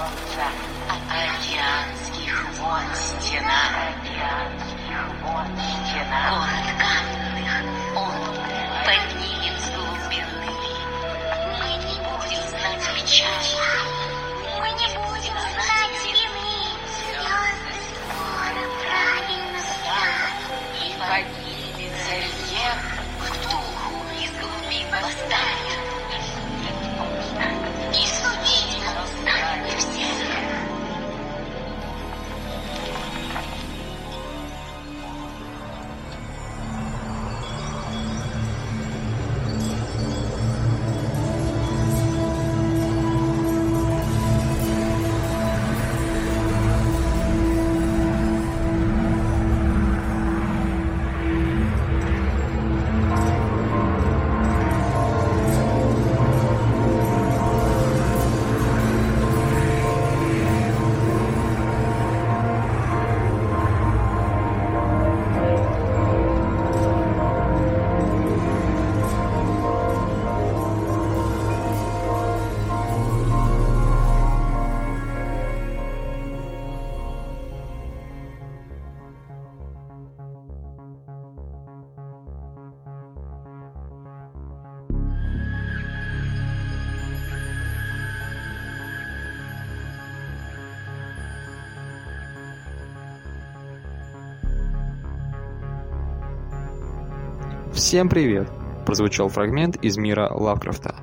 солнца, от океанских вод стена, океанских вод стена, город каменных, он, подними Всем привет! Прозвучал фрагмент из мира Лавкрафта.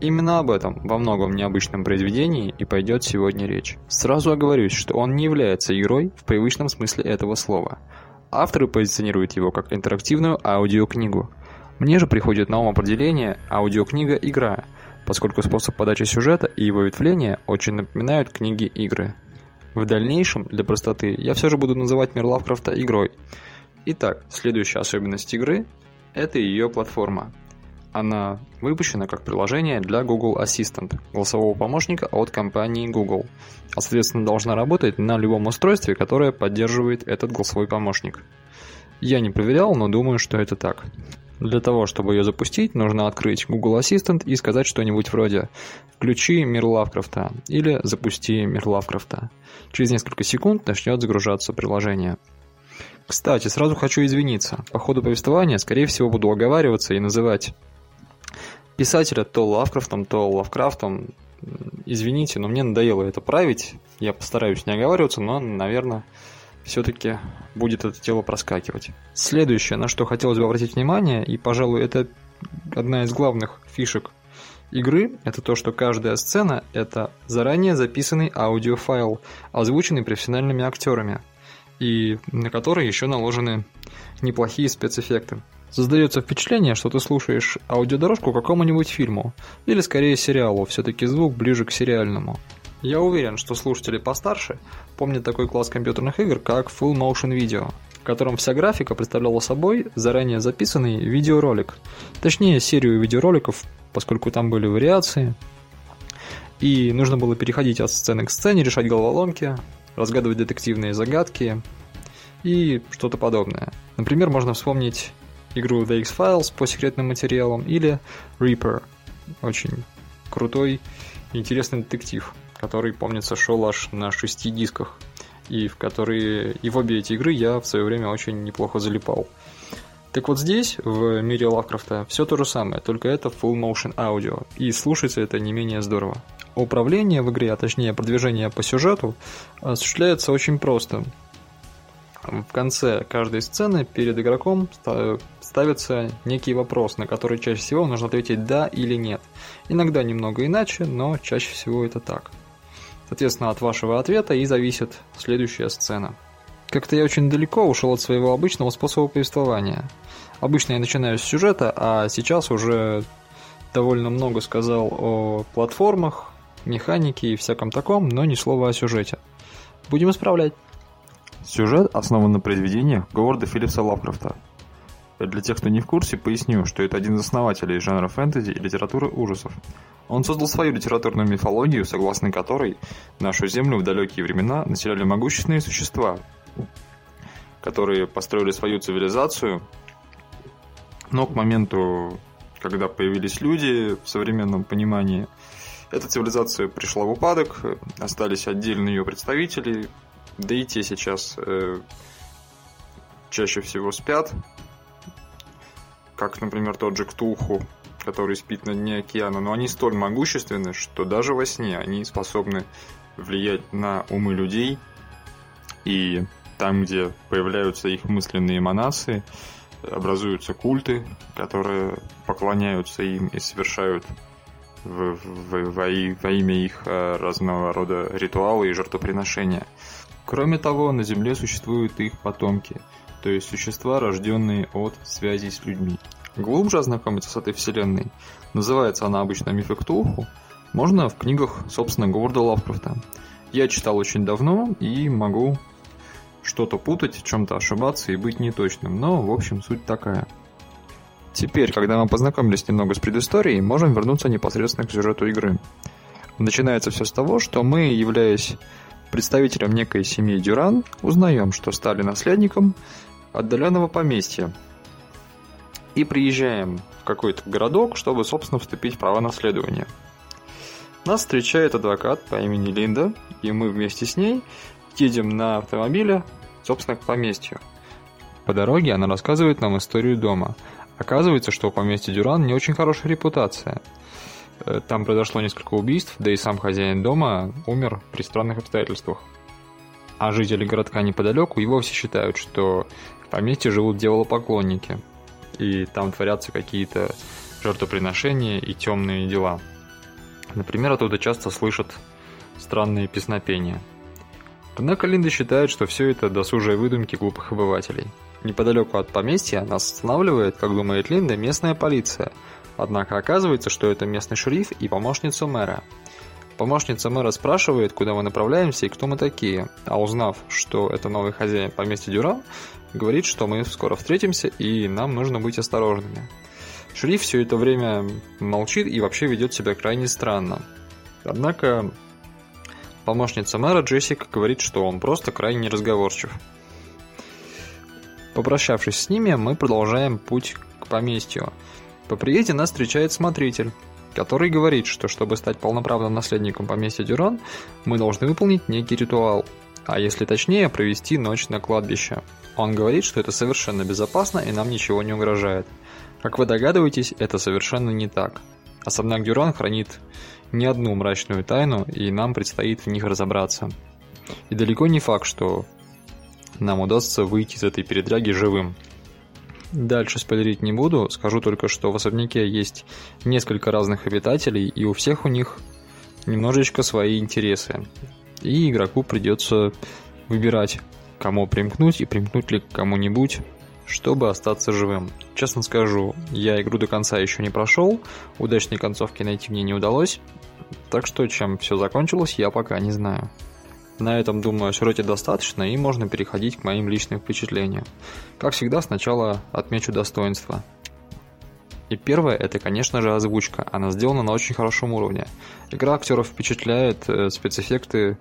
Именно об этом во многом необычном произведении и пойдет сегодня речь. Сразу оговорюсь, что он не является игрой в привычном смысле этого слова. Авторы позиционируют его как интерактивную аудиокнигу. Мне же приходит на ум определение аудиокнига-игра, поскольку способ подачи сюжета и его ветвления очень напоминают книги-игры. В дальнейшем, для простоты, я все же буду называть мир Лавкрафта игрой. Итак, следующая особенность игры – это ее платформа. Она выпущена как приложение для Google Assistant, голосового помощника от компании Google, а соответственно должна работать на любом устройстве, которое поддерживает этот голосовой помощник. Я не проверял, но думаю, что это так. Для того, чтобы ее запустить, нужно открыть Google Assistant и сказать что-нибудь вроде «Включи мир Лавкрафта» или «Запусти мир Лавкрафта». Через несколько секунд начнет загружаться приложение. Кстати, сразу хочу извиниться. По ходу повествования, скорее всего, буду оговариваться и называть писателя то Лавкрафтом, то Лавкрафтом. Извините, но мне надоело это править. Я постараюсь не оговариваться, но, наверное, все-таки будет это дело проскакивать. Следующее, на что хотелось бы обратить внимание, и, пожалуй, это одна из главных фишек игры, это то, что каждая сцена – это заранее записанный аудиофайл, озвученный профессиональными актерами, и на который еще наложены неплохие спецэффекты. Создается впечатление, что ты слушаешь аудиодорожку какому-нибудь фильму, или скорее сериалу, все-таки звук ближе к сериальному. Я уверен, что слушатели постарше помнят такой класс компьютерных игр, как Full Motion Video, в котором вся графика представляла собой заранее записанный видеоролик. Точнее, серию видеороликов, поскольку там были вариации. И нужно было переходить от сцены к сцене, решать головоломки, разгадывать детективные загадки и что-то подобное. Например, можно вспомнить игру The X-Files по секретным материалам или Reaper. Очень крутой и интересный детектив, который, помнится, шел аж на шести дисках. И в которые и в обе эти игры я в свое время очень неплохо залипал. Так вот здесь, в мире Лавкрафта, все то же самое, только это full motion аудио, и слушается это не менее здорово. Управление в игре, а точнее продвижение по сюжету, осуществляется очень просто. В конце каждой сцены перед игроком ставится некий вопрос, на который чаще всего нужно ответить «да» или «нет». Иногда немного иначе, но чаще всего это так. Соответственно, от вашего ответа и зависит следующая сцена. Как-то я очень далеко ушел от своего обычного способа повествования. Обычно я начинаю с сюжета, а сейчас уже довольно много сказал о платформах, механике и всяком таком, но ни слова о сюжете. Будем исправлять. Сюжет основан на произведениях Говарда Филлипса Лавкрафта. Для тех, кто не в курсе, поясню, что это один из основателей жанра фэнтези и литературы ужасов. Он создал свою литературную мифологию, согласно которой нашу Землю в далекие времена населяли могущественные существа, которые построили свою цивилизацию, но к моменту, когда появились люди в современном понимании, Эта цивилизация пришла в упадок, остались отдельные ее представители, да и те сейчас э, чаще всего спят, как, например, тот же Ктулху, который спит на дне океана, но они столь могущественны, что даже во сне они способны влиять на умы людей, и там, где появляются их мысленные эманации, образуются культы, которые поклоняются им и совершают в, в, во, во имя их э, разного рода ритуалы и жертвоприношения. Кроме того, на Земле существуют их потомки, то есть существа, рожденные от связей с людьми. Глубже ознакомиться с этой вселенной, называется она обычно «Мифы Ктулху», можно в книгах, собственно, Говарда Лавкрафта. Я читал очень давно и могу что-то путать, в чем-то ошибаться и быть неточным, но, в общем, суть такая. Теперь, когда мы познакомились немного с предысторией, можем вернуться непосредственно к сюжету игры. Начинается все с того, что мы, являясь представителем некой семьи Дюран, узнаем, что стали наследником отдаленного поместья. И приезжаем в какой-то городок, чтобы, собственно, вступить в права наследования. Нас встречает адвокат по имени Линда, и мы вместе с ней едем на автомобиле, собственно, к поместью. По дороге она рассказывает нам историю дома. Оказывается, что у поместья Дюран не очень хорошая репутация. Э, там произошло несколько убийств, да и сам хозяин дома умер при странных обстоятельствах. А жители городка неподалеку и вовсе считают, что в поместье живут дьяволопоклонники, и там творятся какие-то жертвоприношения и темные дела. Например, оттуда часто слышат странные песнопения – Однако Линда считает, что все это досужие выдумки глупых обывателей. Неподалеку от поместья нас останавливает, как думает Линда, местная полиция. Однако оказывается, что это местный шериф и помощница мэра. Помощница мэра спрашивает, куда мы направляемся и кто мы такие, а узнав, что это новый хозяин поместья Дюран, говорит, что мы скоро встретимся и нам нужно быть осторожными. Шериф все это время молчит и вообще ведет себя крайне странно. Однако Помощница мэра Джессика говорит, что он просто крайне неразговорчив. Попрощавшись с ними, мы продолжаем путь к поместью. По приезде нас встречает смотритель, который говорит, что чтобы стать полноправным наследником поместья Дюран, мы должны выполнить некий ритуал, а если точнее, провести ночь на кладбище. Он говорит, что это совершенно безопасно и нам ничего не угрожает. Как вы догадываетесь, это совершенно не так. Особняк Дюран хранит не одну мрачную тайну, и нам предстоит в них разобраться. И далеко не факт, что нам удастся выйти из этой передряги живым. Дальше спойлерить не буду, скажу только, что в особняке есть несколько разных обитателей, и у всех у них немножечко свои интересы. И игроку придется выбирать, кому примкнуть и примкнуть ли к кому-нибудь чтобы остаться живым. Честно скажу, я игру до конца еще не прошел, удачной концовки найти мне не удалось, так что чем все закончилось, я пока не знаю. На этом, думаю, о сюжете достаточно, и можно переходить к моим личным впечатлениям. Как всегда, сначала отмечу достоинства. И первое, это, конечно же, озвучка. Она сделана на очень хорошем уровне. Игра актеров впечатляет, э, спецэффекты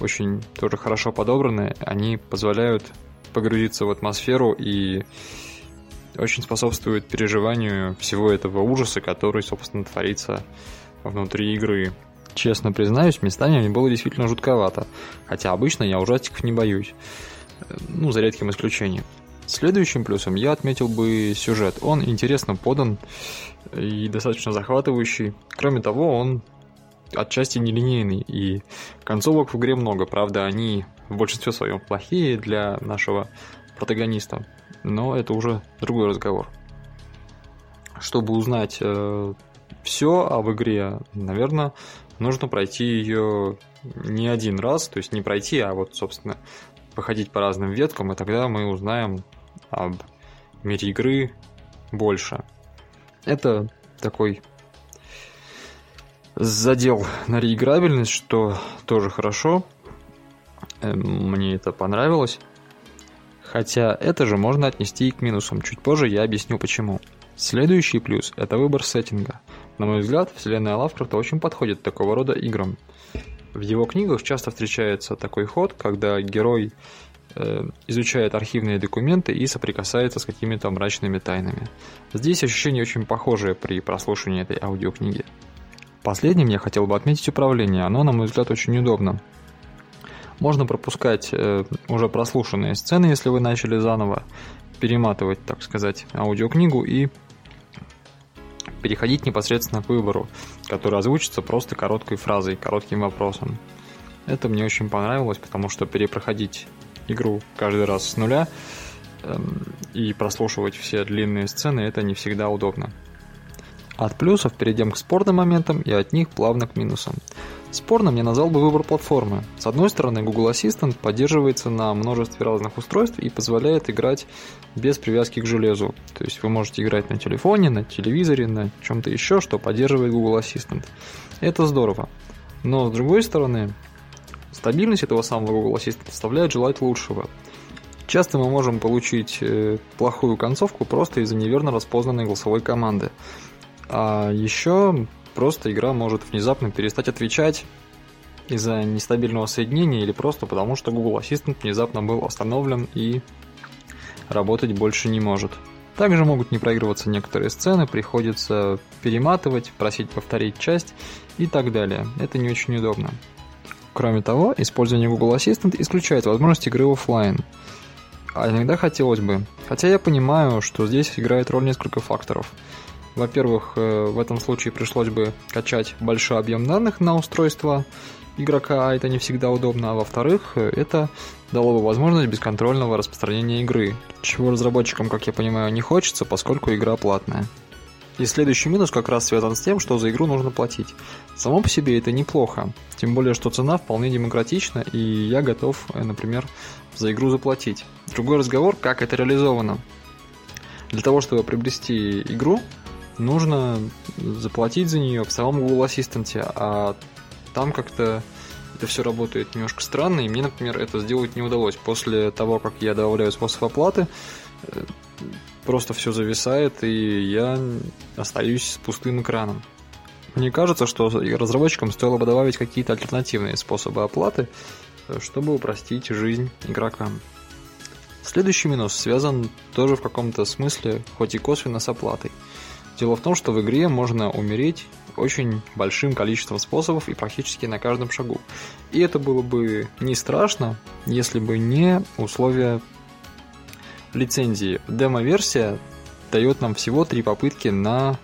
очень тоже хорошо подобраны. Они позволяют погрузиться в атмосферу и очень способствует переживанию всего этого ужаса, который, собственно, творится внутри игры. Честно признаюсь, местами мне было действительно жутковато, хотя обычно я ужастиков не боюсь, ну, за редким исключением. Следующим плюсом я отметил бы сюжет. Он интересно подан и достаточно захватывающий. Кроме того, он отчасти нелинейный, и концовок в игре много, правда, они в большинстве своем плохие для нашего протагониста, но это уже другой разговор. Чтобы узнать э, все об игре, наверное, нужно пройти ее не один раз, то есть не пройти, а вот, собственно, походить по разным веткам, и тогда мы узнаем об мире игры больше. Это такой задел на реиграбельность, что тоже хорошо. Эм, мне это понравилось. Хотя это же можно отнести и к минусам. Чуть позже я объясню почему. Следующий плюс – это выбор сеттинга. На мой взгляд, вселенная Лавкрафта очень подходит такого рода играм. В его книгах часто встречается такой ход, когда герой э, изучает архивные документы и соприкасается с какими-то мрачными тайнами. Здесь ощущение очень похожее при прослушивании этой аудиокниги. Последним я хотел бы отметить управление. Оно, на мой взгляд, очень удобно. Можно пропускать э, уже прослушанные сцены, если вы начали заново, перематывать, так сказать, аудиокнигу и переходить непосредственно к выбору, который озвучится просто короткой фразой, коротким вопросом. Это мне очень понравилось, потому что перепроходить игру каждый раз с нуля эм, и прослушивать все длинные сцены, это не всегда удобно. От плюсов перейдем к спорным моментам и от них плавно к минусам. Спорным я назвал бы выбор платформы. С одной стороны, Google Assistant поддерживается на множестве разных устройств и позволяет играть без привязки к железу. То есть вы можете играть на телефоне, на телевизоре, на чем-то еще, что поддерживает Google Assistant. Это здорово. Но с другой стороны, стабильность этого самого Google Assistant оставляет желать лучшего. Часто мы можем получить э, плохую концовку просто из-за неверно распознанной голосовой команды. А еще Просто игра может внезапно перестать отвечать из-за нестабильного соединения или просто потому, что Google Assistant внезапно был остановлен и работать больше не может. Также могут не проигрываться некоторые сцены, приходится перематывать, просить повторить часть и так далее. Это не очень удобно. Кроме того, использование Google Assistant исключает возможность игры офлайн. А иногда хотелось бы. Хотя я понимаю, что здесь играет роль несколько факторов – во-первых, э, в этом случае пришлось бы качать большой объем данных на устройство игрока, а это не всегда удобно. А во-вторых, э, это дало бы возможность бесконтрольного распространения игры, чего разработчикам, как я понимаю, не хочется, поскольку игра платная. И следующий минус как раз связан с тем, что за игру нужно платить. Само по себе это неплохо, тем более, что цена вполне демократична, и я готов, э, например, за игру заплатить. Другой разговор, как это реализовано. Для того, чтобы приобрести игру, нужно заплатить за нее в самом Google Ассистенте, а там как-то это все работает немножко странно, и мне, например, это сделать не удалось. После того, как я добавляю способ оплаты, э, просто все зависает, и я остаюсь с пустым экраном. Мне кажется, что разработчикам стоило бы добавить какие-то альтернативные способы оплаты, э, чтобы упростить жизнь игрокам. Следующий минус связан тоже в каком-то смысле, хоть и косвенно, с оплатой – Дело в том, что в игре можно умереть очень большим количеством способов и практически на каждом шагу. И это было бы не страшно, если бы не условия лицензии. Демо-версия дает нам всего три попытки на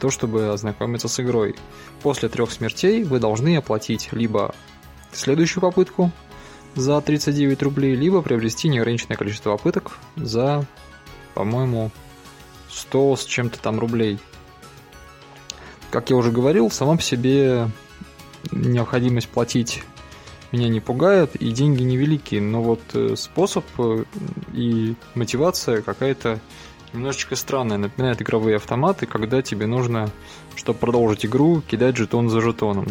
то, чтобы ознакомиться с игрой. После трех смертей вы должны оплатить либо следующую попытку за 39 рублей, либо приобрести неограниченное количество попыток за, по-моему, 100 с чем-то там рублей. Как я уже говорил, в самом по себе необходимость платить меня не пугает, и деньги невеликие, но вот э, способ э, и мотивация какая-то немножечко странная, напоминает игровые автоматы, когда тебе нужно, чтобы продолжить игру, кидать жетон за жетоном.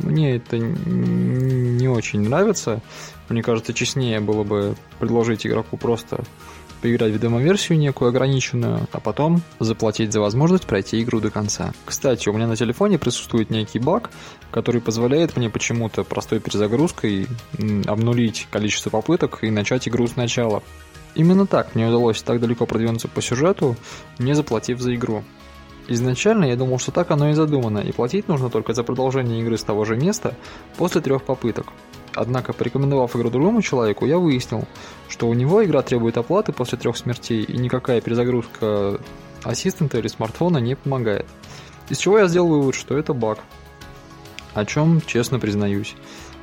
Мне это не очень нравится. Мне кажется, честнее было бы предложить игроку просто поиграть в демо-версию некую ограниченную, а потом заплатить за возможность пройти игру до конца. Кстати, у меня на телефоне присутствует некий баг, который позволяет мне почему-то простой перезагрузкой обнулить количество попыток и начать игру сначала. Именно так мне удалось так далеко продвинуться по сюжету, не заплатив за игру. Изначально я думал, что так оно и задумано, и платить нужно только за продолжение игры с того же места после трех попыток. Однако, порекомендовав игру другому человеку, я выяснил, что у него игра требует оплаты после трех смертей, и никакая перезагрузка ассистента или смартфона не помогает. Из чего я сделал вывод, что это баг. О чем честно признаюсь.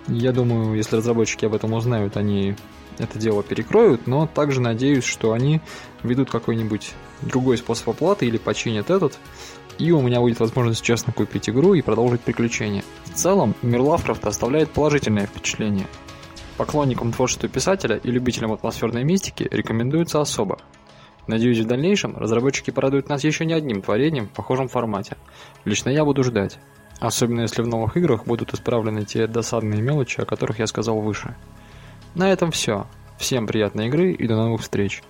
Я думаю, если разработчики об этом узнают, они это дело перекроют, но также надеюсь, что они введут какой-нибудь другой способ оплаты или починят этот, и у меня будет возможность честно купить игру и продолжить приключения. В целом, мир Лавкрафта оставляет положительное впечатление. Поклонникам творчества писателя и любителям атмосферной мистики рекомендуется особо. Надеюсь, в дальнейшем разработчики порадуют нас еще не одним творением в похожем формате. Лично я буду ждать. Особенно если в новых играх будут исправлены те досадные мелочи, о которых я сказал выше. На этом все. Всем приятной игры и до новых встреч.